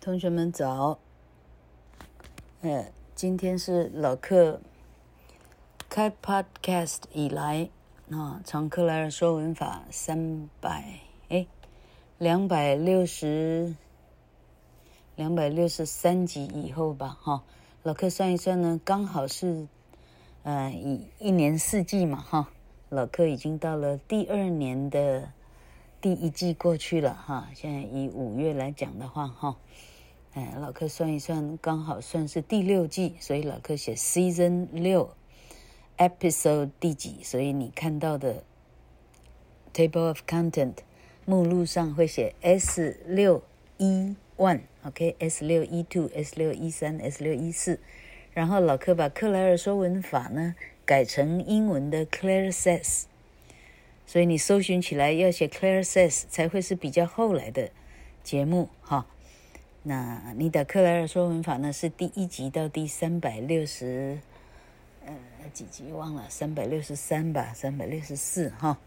同学们早，呃，今天是老课开 Podcast 以来啊，常克莱尔说文法三百哎，两百六十两百六十三集以后吧，哈，老客算一算呢，刚好是呃一一年四季嘛，哈，老客已经到了第二年的第一季过去了，哈，现在以五月来讲的话，哈。哎，老柯算一算，刚好算是第六季，所以老柯写 season 六，episode 第几？所以你看到的 table of content 目录上会写 S 六一 one，OK，S 六一 two，S 六一三，S 六一四，然后老柯把克莱尔说文法呢改成英文的 Claire says，所以你搜寻起来要写 Claire says 才会是比较后来的节目哈。那你的克莱尔说文法呢？是第一集到第三百六十，呃，几集忘了，三百六十三吧，三百六十四哈。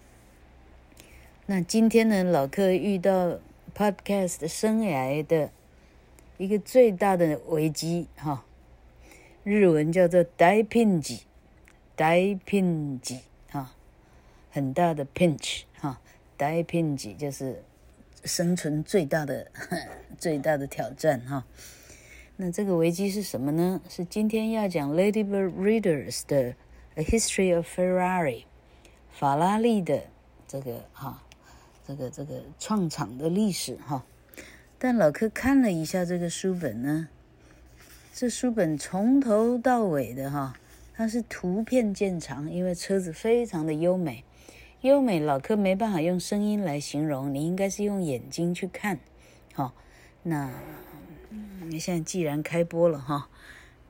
那今天呢，老客遇到 Podcast 生涯的一个最大的危机哈，日文叫做大ピンチ，大ピンチ哈，很大的 pinch 哈，大ピンチ就是。 生存最大的 最大的挑战哈，那这个危机是什么呢？是今天要讲 Ladybird Readers 的 A History of Ferrari，法拉利的这个哈，这个这个创厂的历史哈。但老柯看了一下这个书本呢，这书本从头到尾的哈，它是图片见长，因为车子非常的优美。优美，老柯没办法用声音来形容，你应该是用眼睛去看，好、哦，那你现在既然开播了哈，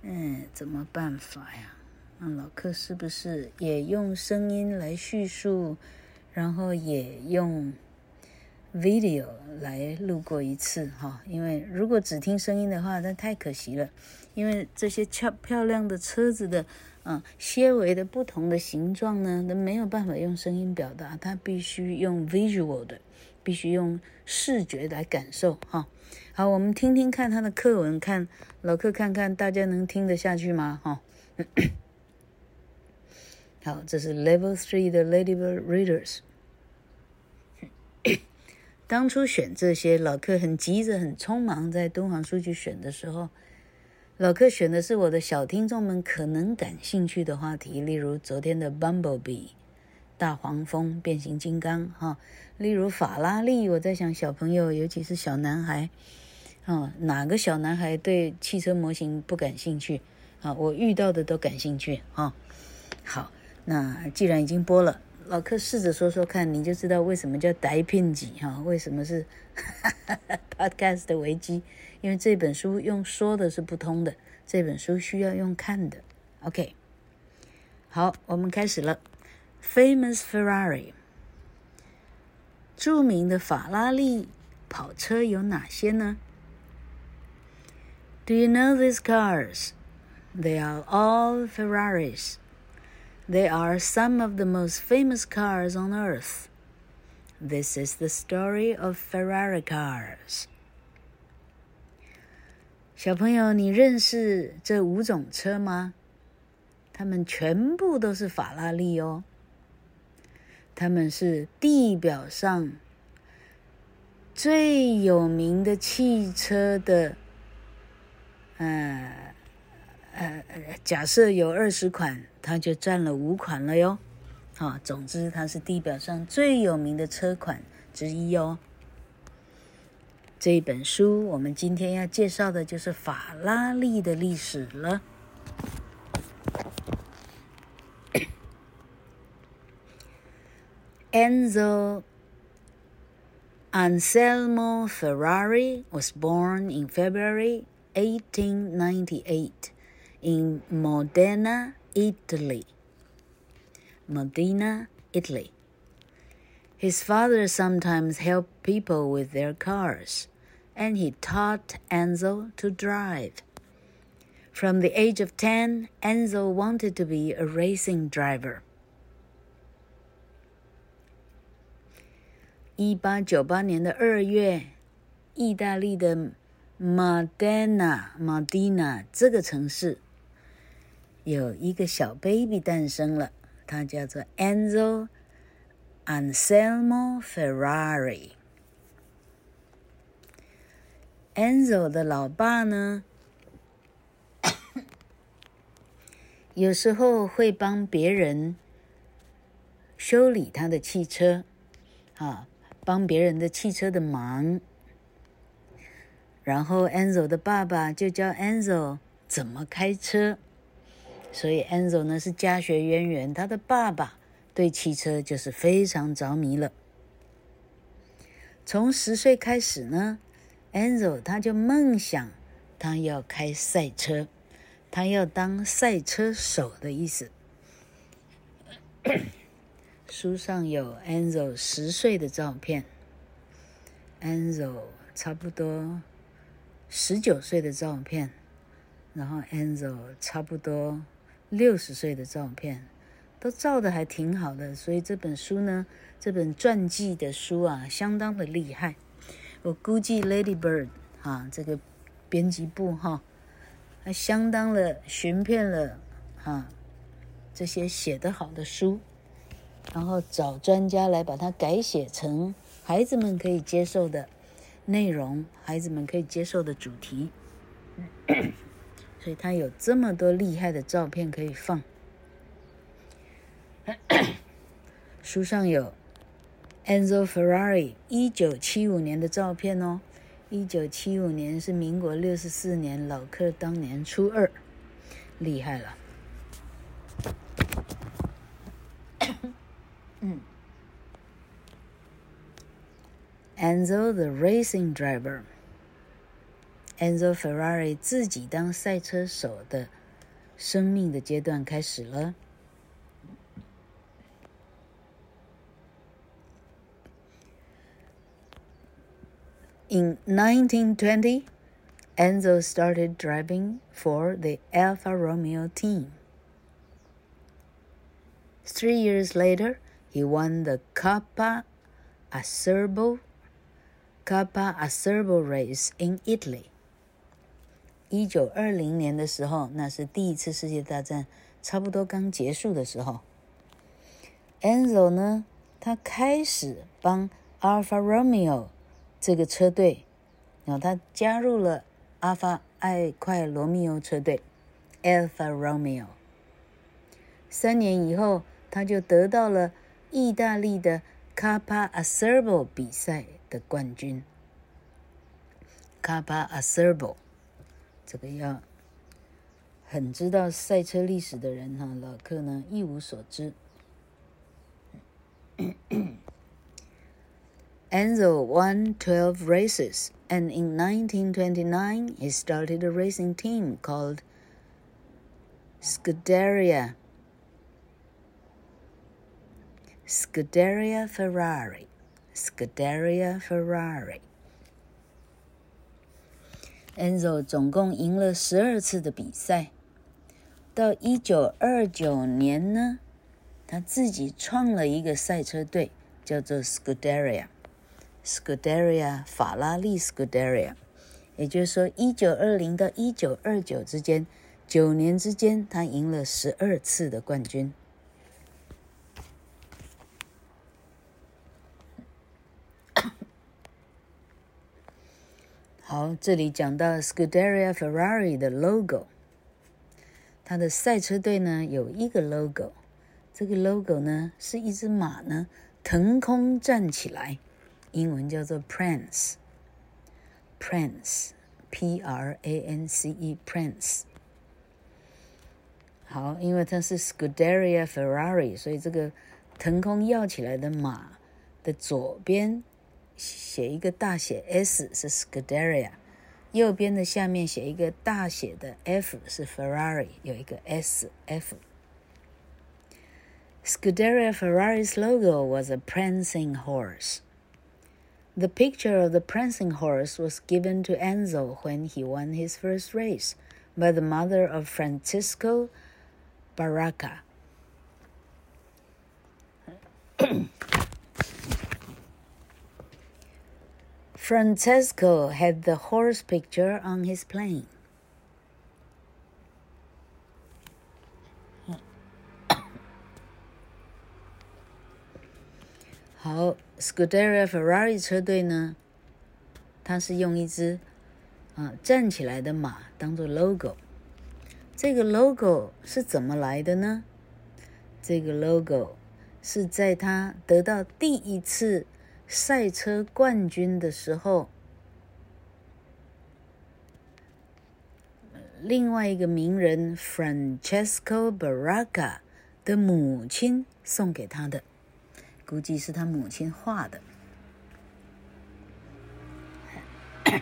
嗯，怎么办法呀？那老柯是不是也用声音来叙述，然后也用 video 来录过一次哈？因为如果只听声音的话，那太可惜了，因为这些漂漂亮的车子的。啊，些微的不同的形状呢，都没有办法用声音表达，它必须用 visual 的，必须用视觉来感受哈。好，我们听听看他的课文，看老客看看大家能听得下去吗？哈，好，这是 Level Three 的 Ladybird Readers。当初选这些，老客很急着，很匆忙，在敦煌书局选的时候。老柯选的是我的小听众们可能感兴趣的话题，例如昨天的 Bumblebee 大黄蜂、变形金刚，哈，例如法拉利。我在想，小朋友，尤其是小男孩，啊，哪个小男孩对汽车模型不感兴趣？啊，我遇到的都感兴趣，哈。好，那既然已经播了，老柯试着说说看，你就知道为什么叫大ピンチ，哈，为什么是 Podcast 的危机。因为这本书用说的是不通的，这本书需要用看的。OK，好，我们开始了。Famous Ferrari，着名的法拉利跑车有哪些呢？Do you know these cars? They are all Ferraris. They are some of the most famous cars on earth. This is the story of Ferrari cars. 小朋友，你认识这五种车吗？它们全部都是法拉利哦。它们是地表上最有名的汽车的，呃呃，假设有二十款，它就占了五款了哟。啊，总之它是地表上最有名的车款之一哦。这一本书，我们今天要介绍的就是法拉利的历史了。 Enzo Anselmo Ferrari was born in February 1898 in Modena, Italy. Modena, Italy. His father sometimes helped people with their cars. And he taught Enzo to drive. From the age of ten, Enzo wanted to be a racing driver. 一八九八年的二月，意大利的 Modena Modena 这个城市有一个小 baby 诞生了，他叫做 Enzo Anselmo Ferrari。 Enzo 的老爸呢，有时候会帮别人修理他的汽车，啊，帮别人的汽车的忙。然后 Enzo 的爸爸就教 Enzo 怎么开车，所以 Enzo 呢是家学渊源，他的爸爸对汽车就是非常着迷了。从十岁开始呢，Enzo 他就梦想他要开赛车，他要当赛车手的意思。书上有 Enzo 十岁的照片，Enzo 差不多。十九岁的照片，然后 Enzo 差不多六十岁的照片，都照的还挺好的，所以这本书呢，这本传记的书啊，相当的厉害。我估计 Ladybird 啊，这个编辑部哈，还相当的寻遍了啊这些写得好的书，然后找专家来把它改写成孩子们可以接受的。内容，孩子们可以接受的主题，所以他有这么多厉害的照片可以放。书上有 Enzo Ferrari 一九七五年的照片哦，一九七五年是民国六十四年，老克当年初二，厉害了。嗯。Enzo the racing driver. Enzo Ferrari 自己当赛车手的生命的阶段开始了。In 1920, Enzo started driving for the Alfa Romeo team. Three years later, he won the Coppa Acerbo Coppa Acerbo Race in Italy。一九二零年的时候，那是第一次世界大战差不多刚结束的时候。Enzo 呢，他开始帮 Alfa Romeo 这个车队，然后他加入了阿法爱快罗密欧车队 Alfa Romeo。三年以后，他就得到了意大利的 Coppa a s e r b o 比赛。的冠军，Coppa a s e r b o 这个要很知道赛车历史的人哈，老客呢一无所知。Enzo won twelve races, and in 1929 he started a racing team called Scuderia Scuderia Ferrari. Scuderia Ferrari。Enzo 总共赢了十二次的比赛。到一九二九年呢，他自己创了一个赛车队，叫做 Scuderia。 Scuderia 法拉利 Scuderia。也就是说，一九二零到一九二九之间，九年之间，他赢了十二次的冠军。好，这里讲到 Scuderia Ferrari 的 logo，它的赛车队呢有一个 logo，这个 logo 呢是一只马呢腾空站起来，英文叫做 Prance，Prance，P-R-A-N-C-E，Prance。好，因为它是 Scuderia Ferrari，所以这个腾空跃起来的马的左边。写一个大写 S 是 Scuderia，右边的下面写一个大写的 F 是 Ferrari，有一个 S F。Scuderia Ferrari's logo was a prancing horse. The picture of the prancing horse was given to Enzo when he won his first race by the mother of Francisco Barraca. Francesco had the horse picture on his plane. 好，Scuderia Ferrari 车队呢，它是用一只啊站起来的马当做 logo。这个 logo 是怎么来的呢？这个 logo 是在他得到第一次赛车冠军的时候，另外一个名人 Francesco Baracca 的母亲送给他的。估计是他母亲画的。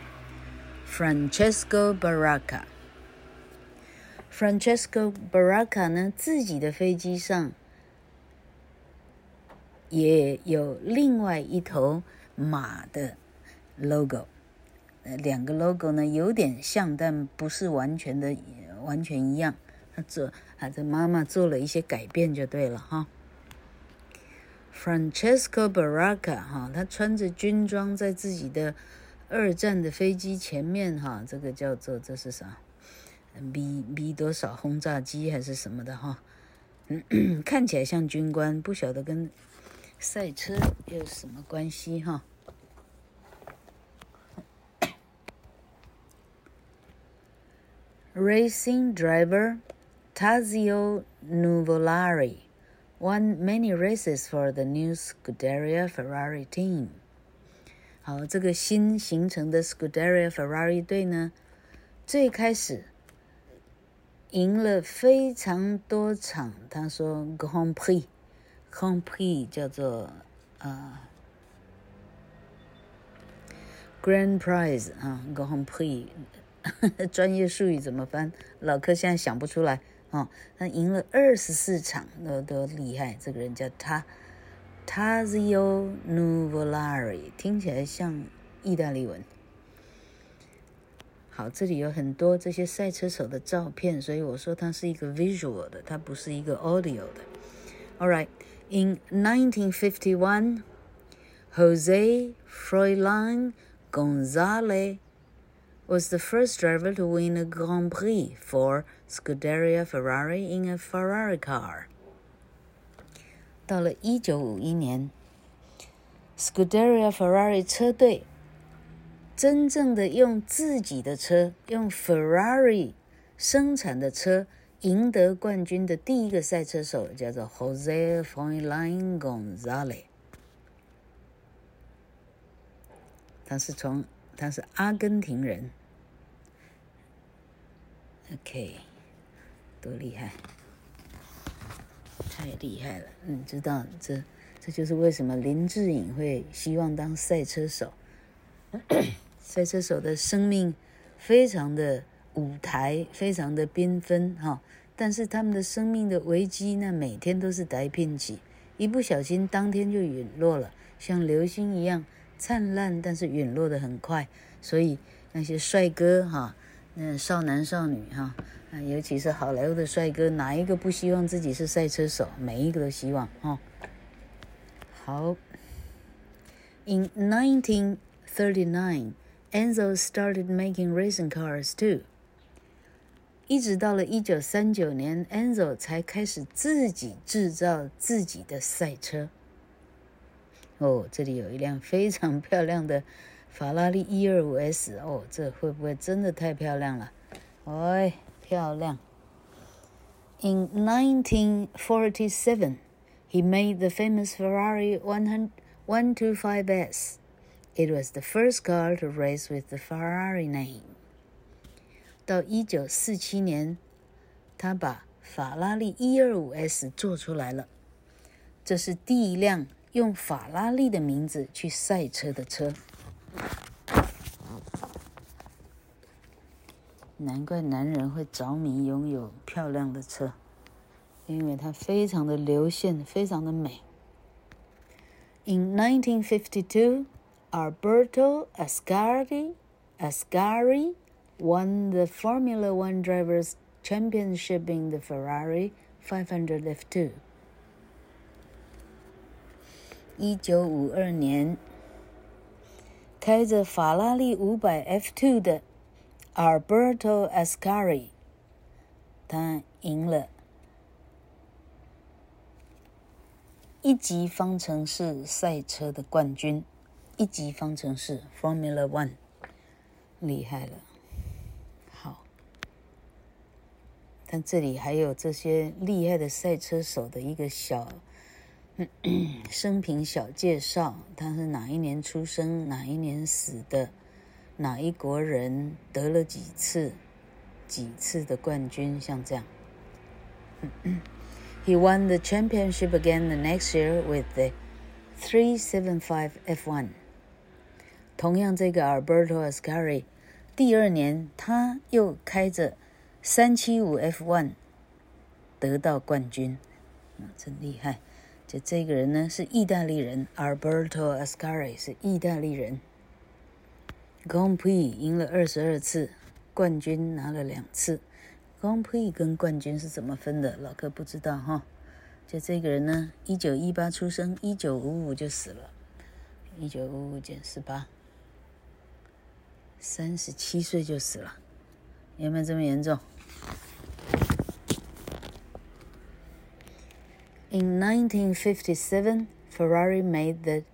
Francesco baraca francesco baraca 呢，自己的飞机上也有另外一头马的 logo。呃，两个 logo 呢有点像，但不是完全的完全一样。他做，他的妈妈做了一些改变就对了哈。Francesco Baracca 哈，他穿着军装在自己的二战的飞机前面哈，这个叫做这是啥？B B 多少轰炸机还是什么的哈？看起来像军官，不晓得跟赛车有什么关系哈？Racing driver Tazio Nuvolari。Won many races for the new Scuderia Ferrari team。好，这个新形成的 Scuderia Ferrari 队呢，最开始赢了非常多场。他说 Grand Prix，Grand Prix 叫做啊、Grand Prize 啊，Grand Prix，专业术语怎么翻？老柯现在想不出来。哦，他赢了二十四场，那都厉害。这个人叫他，Tazio Nuvolari，听起来像意大利文。好，这里有很多这些赛车手的照片，所以我说他是一个 visual 的，他不是一个 audio 的。All right, in 1951, Jose Froilan Gonzalez was the first driver to win a Grand Prix for Scuderia Ferrari in a Ferrari car。到了一九五一年，Scuderia Ferrari 车队真正的用自己的车，用 Ferrari 生产的车赢得冠军的第一个赛车手叫做 Jose Froilan González。他是从，他是阿根廷人。 OK。多厉害！太厉害了！你知道这这就是为什么林志颖会希望当赛车手。赛车手的生命非常的舞台，非常的缤纷哈。但是他们的生命的危机呢，每天都是大品质，一不小心当天就陨落了，像流星一样灿烂，但是陨落得很快。所以那些帅哥哈，那少男少女哈。尤其是好莱坞的帅哥，哪一个不希望自己是赛车手？每一个都希望哦。好，In 1939, Enzo started making racing cars too。一直到了一九三九年，Enzo 才开始自己制造自己的赛车。哦，这里有一辆非常漂亮的法拉利一二五 S。哦，这会不会真的太漂亮了？哎。漂亮。In 1947, he made the famous Ferrari 125S. It was the first car to race with the Ferrari name. 到一九四七年，他把法拉利一二五 S 做出来了。这是第一辆用法拉利的名字去赛车的车。难怪男人会着迷拥有漂亮的车，因为它非常的流线，非常的美。In 1952, Alberto Ascari Ascari won the Formula One Drivers' Championship in the Ferrari 500 F2。一九五二年， 开着法拉利五百 F2 的 Alberto Ascari，他赢了一级方程式赛车的冠军。一级方程式 Formula One，厉害了。好，但这里还有这些厉害的赛车手的一个小。生平小介绍：他是哪一年出生？哪一年死的？哪一国人？得了几次？几次的冠军？像这样。He won the championship again the next year with the 375 F1。同样，这个 Alberto Ascari，第二年他又开着375 F1 得到冠军，啊，真厉害！就这个人呢，是意大利人，Alberto Ascari 是意大利人。g o n p r i 赢了二十二次，冠军拿了两次。g o n p r i 跟冠军是怎么分的？老哥不知道哈。就这个人呢，一九一八出生，一九五五就死了。一九五五减十八，三十七岁就死了，有没有这么严重 ？In 1957, Ferrari made the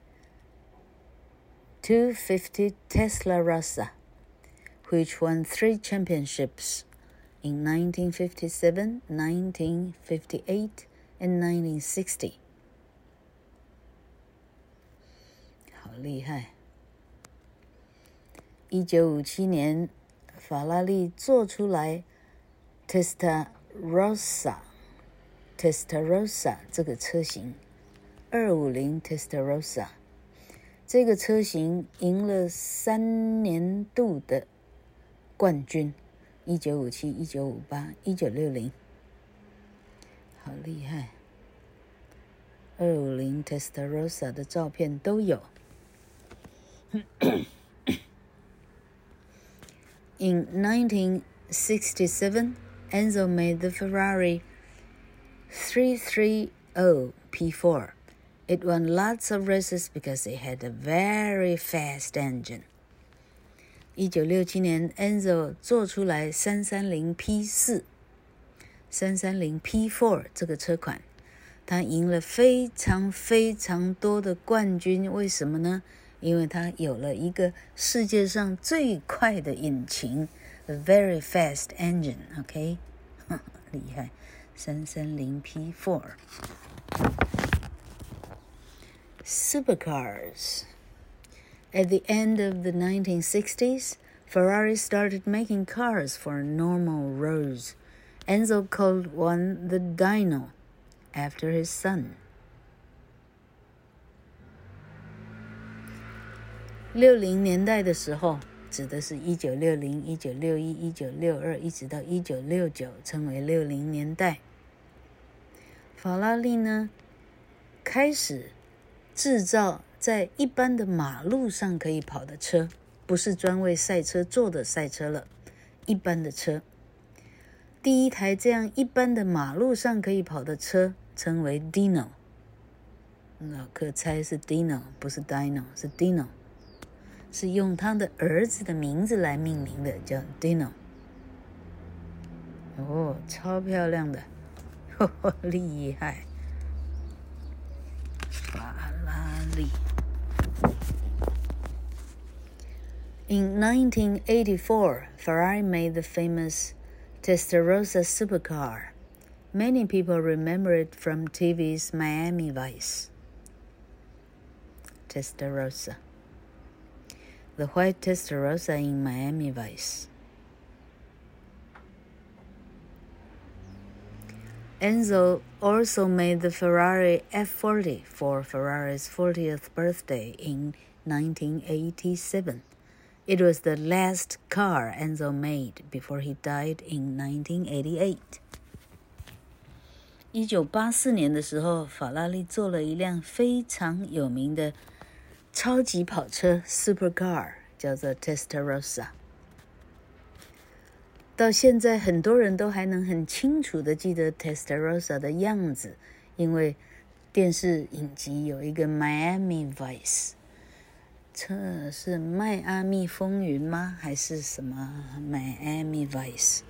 250 Testarossa, which won three championships in 1957, 1958, and 1960. 好厉害！一九五七年，法拉利做出来 Testarossa。 Testarossa 这个车型，二五零 Testarossa 这个车型赢了三年度的冠军，一九五七、一九五八、一九六零，好厉害！二五零 Testarossa 的照片都有。In 1967, Enzo made the Ferrari 330 P4. It won lots of races because it had a very fast engine. 一九六七年，Enzo 做出来三三零 P 四，三三零 P four 这个车款，它赢了非常非常多的冠军。为什么呢？因为它有了一个世界上最快的引擎，a very fast engine。OK，厉害。三三零 P four supercars. At the end of the 1960s, Ferrari started making cars for normal roads. Enzo called one the Dino, after his son. 六零年代的时候，指的是一九六零、一九六一、一九六二，一直到一九六九，称为六零年代。 法拉利呢，开始制造在一般的马路上可以跑的车，不是专为赛车做的赛车了，一般的车。第一台这样一般的马路上可以跑的车称为 Dino。那可猜是 Dino，不是 Dino，是 Dino，是用他的儿子的名字来命名的，叫 Dino。哦，超漂亮的。厉害！法拉利。In 1984, Ferrari made the famous Testarossa supercar. Many people remember it from TV's Miami Vice. Testarossa. The white Testarossa in Miami Vice. Enzo also made the Ferrari F40 for Ferrari's 40th birthday in 1987. It was the last car Enzo made before he died in 1988. 一九八四年的时候，法拉利做了一辆非常有名的超级跑车 Supercar，叫做 Testarossa。 到现在，很多人都还能很清楚地记得 Testarosa 的样子，因为电视影集有一个 Miami Vice，这是迈阿密风云吗？还是什么 Miami Vice？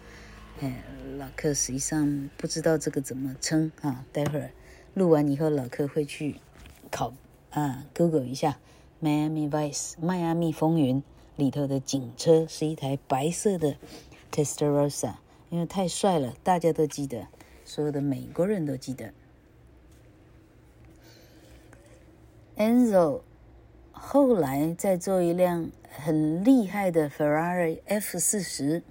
哎，老客实际上不知道这个怎么称啊。待会儿录完以后，老客会去考啊，Google 一下 Miami Vice，迈阿密风云里头的警车是一台白色的 Testarossa，因为太帅了，大家都记得，所有的美国人都记得。Enzo 后来再做一辆很厉害的 Ferrari F 四十，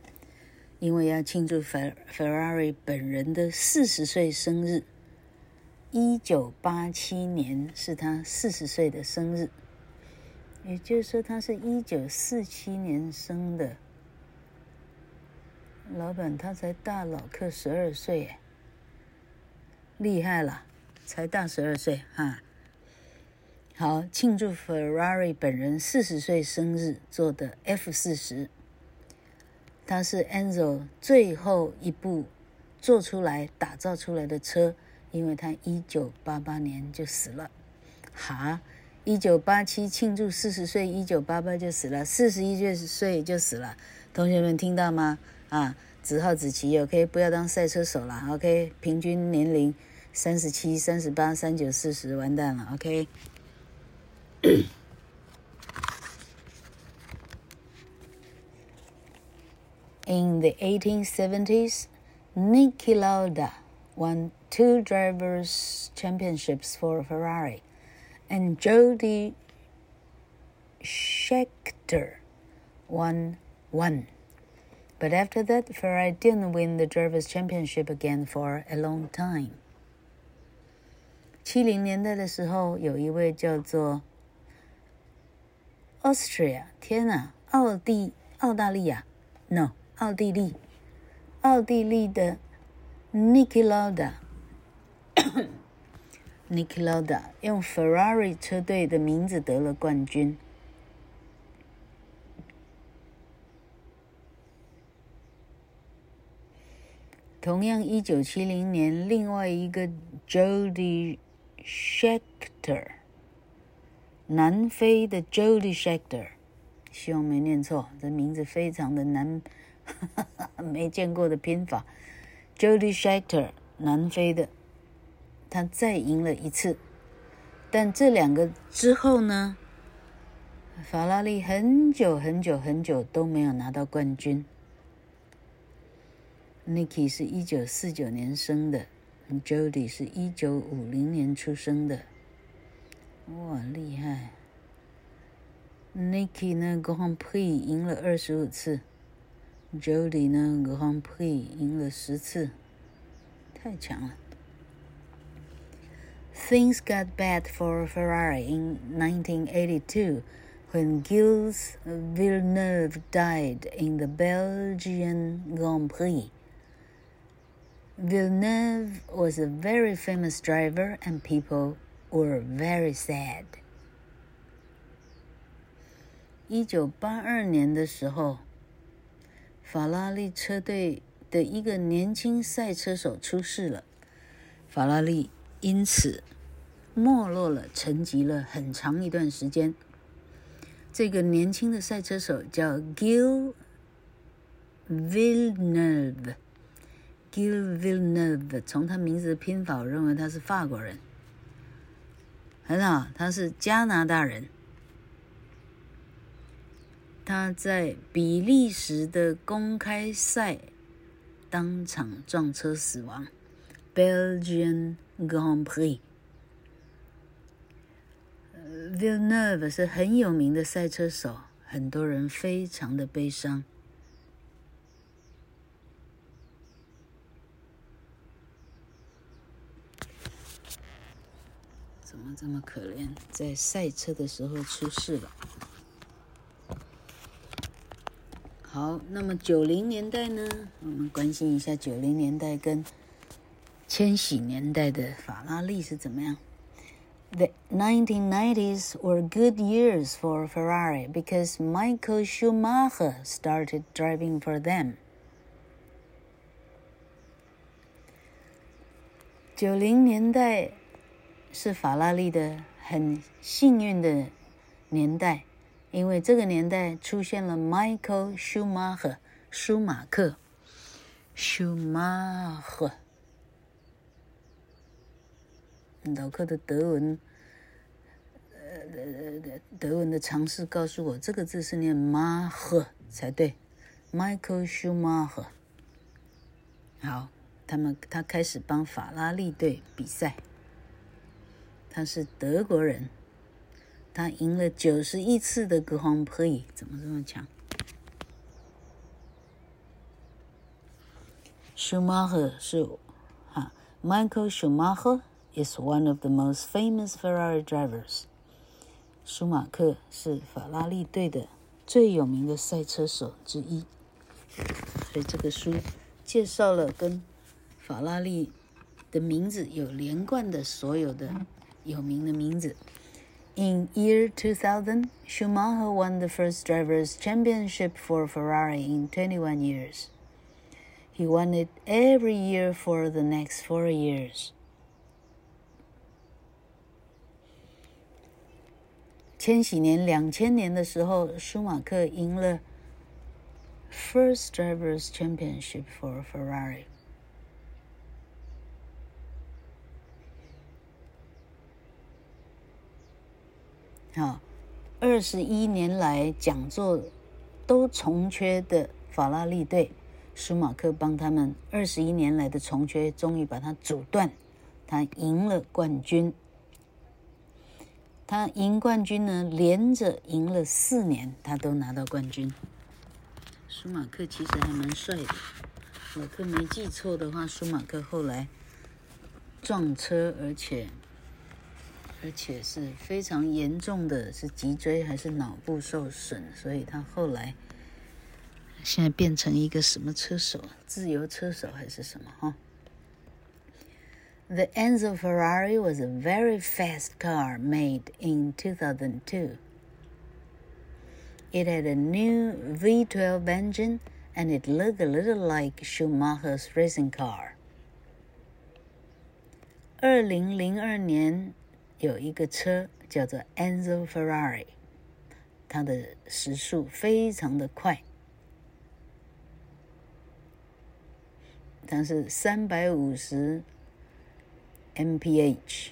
因为要庆祝 Ferrari 本人的四十岁生日。一九八七年是他四十岁的生日，也就是说他是一九四七年生的。老板他才大老克十二岁，厉害了，才大十二岁哈。好，庆祝 Ferrari 本人四十岁生日做的 F 四十，它是 Enzo 最后一部做出来、打造出来的车，因为他一九八八年就死了。哈，一九八七庆祝四十岁，一九八八就死了，四十一岁岁就死了。同学们听到吗？啊，子浩子琪，OK，不要当赛车手了，OK，平均年龄三十七、三十八、三九、四十，完蛋了，OK。In the 1870s, Niki Lauda won two drivers' championships for Ferrari, and Jody Schecter won one. But after that, Ferrari didn't win the drivers' championship again for a long time. 七零年代的时候，有一位叫做 Austria，天哪，奥地澳大利亚，no，奥地利，奥地利的 Niki Lauda，Niki Lauda 用 Ferrari 车队的名字得了冠军。 同样，一九七零年，另外一个 Jody Scheckter。南非的 Jody Scheckter，希望没念错，这名字非常的难，哈哈，没见过的拼法。Jody Scheckter，南非的，他再赢了一次，但这两个之后呢，法拉利很久很久很久都没有拿到冠军。Niki 是一九四九年生的，Jody 是一九五零年出生的。哇，厉害！Niki 呢，Grand Prix 赢了二十五次，Jody 呢，Grand Prix 赢了十次，太强了。Things got bad for Ferrari in 1982 when Gilles Villeneuve died in the Belgian Grand Prix. Villeneuve was a very famous driver and people were very sad. 一九八二年的时候，法拉利车队的一个年轻赛车手出事了，法拉利因此没落了，沉寂了很长一段时间。这个年轻的赛车手叫 Gilles Kiel Villeneuve 从他名字的拼法，我认为他是法国人。很好，他是加拿大人。他在比利时的公开赛当场撞车死亡，Belgian Grand Prix。Villeneuve 是很有名的赛车手，很多人非常的悲伤。么这么可怜？在赛车的时候出事了。好，那么九零年代呢？我们关心一下九零年代跟千禧年代的法拉利是怎么样？The 1990s were good years for Ferrari because Michael Schumacher started driving for them. 九零年代。是法拉利的很幸运的年代，因为这个年代出现了 Michael Schumacher，舒马克，Schumacher。老克的德文，呃，德文的常识告诉我，这个字是念 Macher 才对，Michael Schumacher。好，他们他开始帮法拉利队比赛，他是德国人。他赢了九十一次的 Grand Prix，怎么这么强？Schumacher 是啊，Michael Schumacher is one of the most famous Ferrari drivers。舒马克是法拉利队的最有名的赛车手之一。所以这个书介绍了跟法拉利的名字有连贯的所有的有名的名字。In year 2000, Schumacher won the first drivers' championship for Ferrari in 21 years. He won it every year for the next four years. 千禧年，两千年的时候，舒马克赢了 first drivers' championship for Ferrari. 啊，二十一年来讲座都从缺的法拉利队，舒马克帮他们二十一年来的从缺，终于把它阻断，他赢了冠军。他赢冠军呢，连着赢了四年，他都拿到冠军。舒马克其实还蛮帅的，老克没记错的话，舒马克后来撞车，而且。而且是非常严重的，是脊椎还是脑部受损，所以他后来现在变成一个什么车手？自由车手还是什么？哈。The Enzo Ferrari was a very fast car made in 2002. It had a new V12 engine and it looked a little like Schumacher's racing car. 二零零二年。 有一个车叫做 Enzo Ferrari，它的时速非常的快，它是三百五十 mph，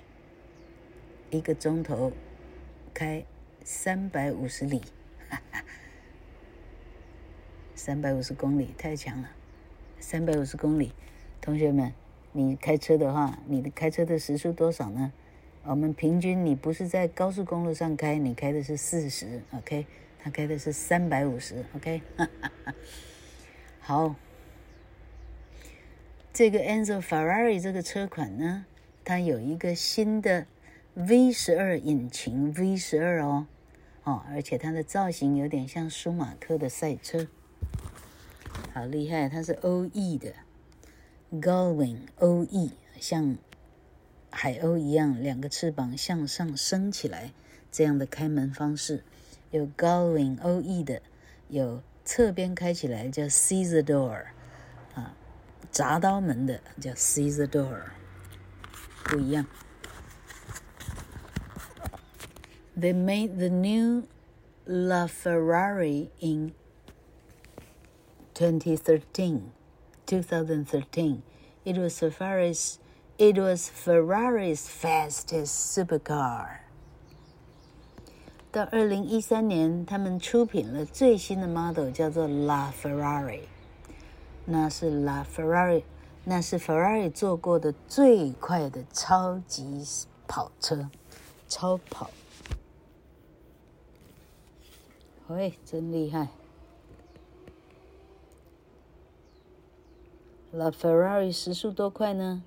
一个钟头开三百五十里，三百五十公里太强了，三百五十公里，同学们，你开车的话，你的开车的时速多少呢？我们平均，你不是在高速公路上开，你开的是四十，OK？他开的是三百五十，OK？好，这个 Enzo Ferrari 这个车款呢，它有一个新的 V 十二引擎，V 十二哦，哦，而且它的造型有点像舒马克的赛车，好厉害，它是 OE 的，Gullwing OE 像。海鸥一样，两个翅膀向上升起来，这样的开门方式，有 Gullwing OE 的，有侧边开起来叫 Scissor Door，啊，鍘刀门的叫 Scissor Door，不一样。They made the new LaFerrari in 2013, 2013. It was Ferrari's It was Ferrari's fastest supercar。到二零一三年，他们出品了最新的 model，叫做 LaFerrari。那是 LaFerrari，那是 Ferrari 做过的最快的超级跑车，超跑。喂，真厉害！LaFerrari 时速多快呢？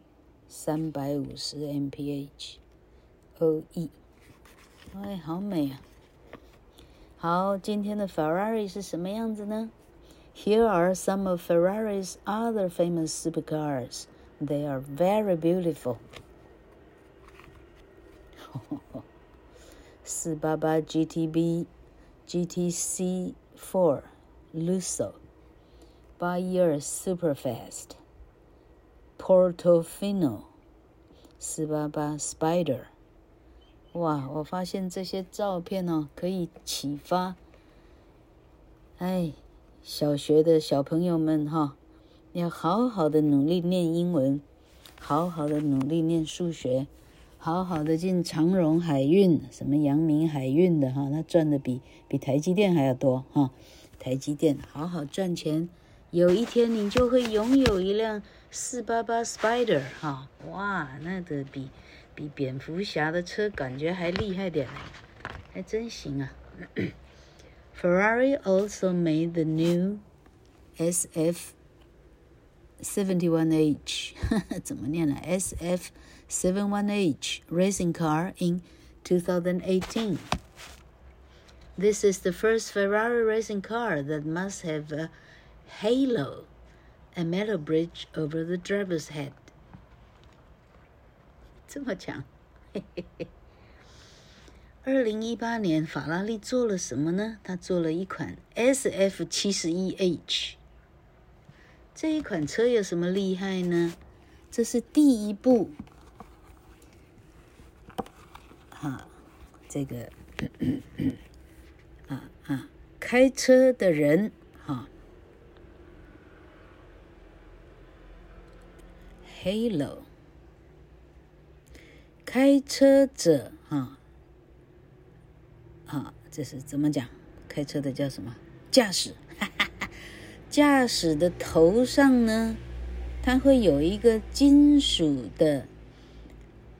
三百五十 mph，OE，哎，好美啊！好，今天的 Ferrari 是什么样子呢？Here are some of Ferrari's other famous supercars. They are very beautiful. 四八八 GTB GTC Four Lusso 八一二 Superfast。 Portofino 四八八 Spider，哇！我发现这些照片哦，可以启发哎，小学的小朋友们哈，要好好的努力念英文，好好的努力念数学，好好的进长荣海运，什么阳明海运的哈，他赚的比比台积电还要多哈。台积电好好赚钱，有一天你就会拥有一辆四八八 Spider 哈，哇，那个比比蝙蝠侠的车感觉还厉害点，还真行啊。 Ferrari also made the new SF 71H 怎么念呢？SF 71H racing car in 2018. This is the first Ferrari racing car that must have a halo, a metal bridge over the driver's head. 这么强，嘿嘿嘿。二零一八年，法拉利做了什么呢？他做了一款 SF 七十一 H。这一款车有什么厉害呢？这是第一部，啊，这个，啊啊，开车的人，哈、啊，Halo，开车者，哈、啊。这是怎么讲？开车的叫什么？驾驶，哈哈哈，驾驶的头上呢，它会有一个金属的，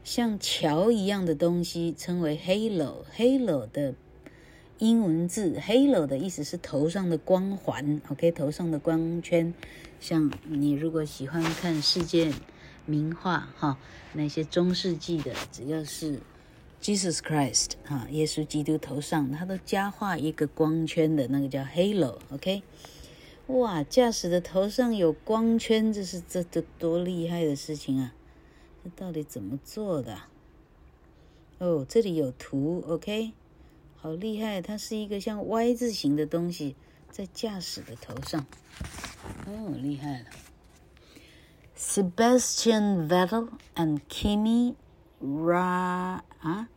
像桥一样的东西，称为 halo。halo 的英文字，halo 的意思是头上的光环。OK，头上的光圈。像你如果喜欢看世界名画，哈，那些中世纪的，只要是。Jesus Christ，哈，耶稣基督头上，他都加画一个光圈的那个叫 halo，OK？哇，驾驶的头上有光圈，这是这这多厉害的事情啊！这到底怎么做的？哦，这里有图，OK？好厉害，它是一个像 Y 字形的东西在驾驶的头上，哦，厉害了。Sebastian Vettel and Kimi Ra 啊，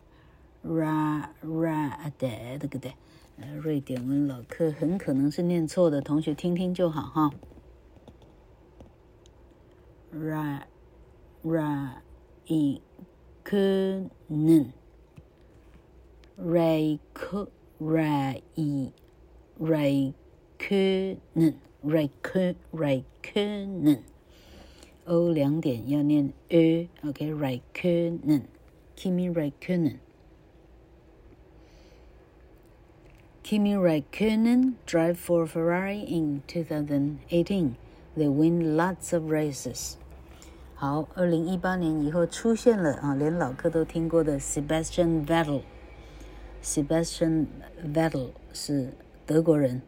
Ra Ra 对，这个对，呃，瑞典文老客很可能是念错的，同学听听就好哈。Ra Ra i Können Ray K Ray i Ray Können Ray K Ray Können O 两点要念 e，OK，Ray Können Kimi Räikkönen. Kimi Räikkönen drive for Ferrari in 2018. They win lots of races. 好，二零一八年以后出现了啊，连老客都听过的 Sebastian Vettel。Sebastian Vettel 是德国人，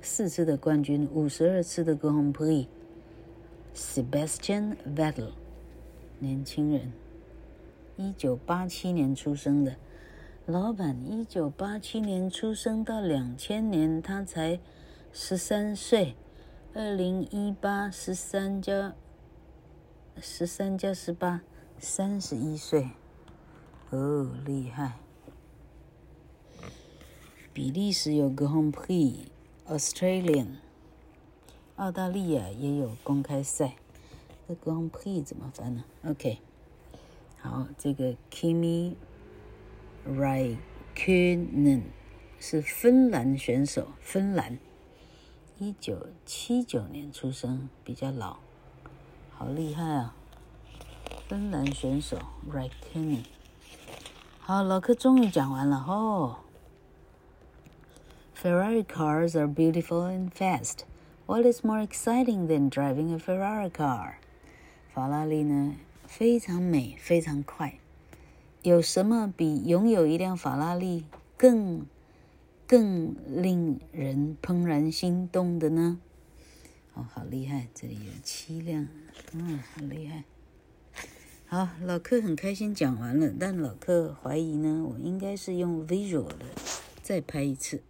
四次的冠军，五十二次的 Grand Prix。 Sebastian Vettel，年轻人。一九八七年出生的老板，一九八七年出生到两千年，他才十三岁。二零一八十三加十三加十八，三十一岁。哦，厉害！比利时有 Grand Prix，Australian，澳大利亚也有公开赛。这 Grand Prix 怎么翻呢？OK。好，这个 Kimi Räikkönen 是芬兰选手，芬兰，一九七九年出生，比较老，好厉害啊！芬兰选手 Räikkönen。好，老柯终于讲完了哦。Ferrari cars are beautiful and fast. What is more exciting than driving a Ferrari car？法拉利呢？非常美，非常快。有什么比拥有一辆法拉利更更令人怦然心动的呢？哦，好厉害！这里有七辆，嗯，好厉害。好，老客很开心讲完了，但老客怀疑呢，我应该是用 visual 的，再拍一次。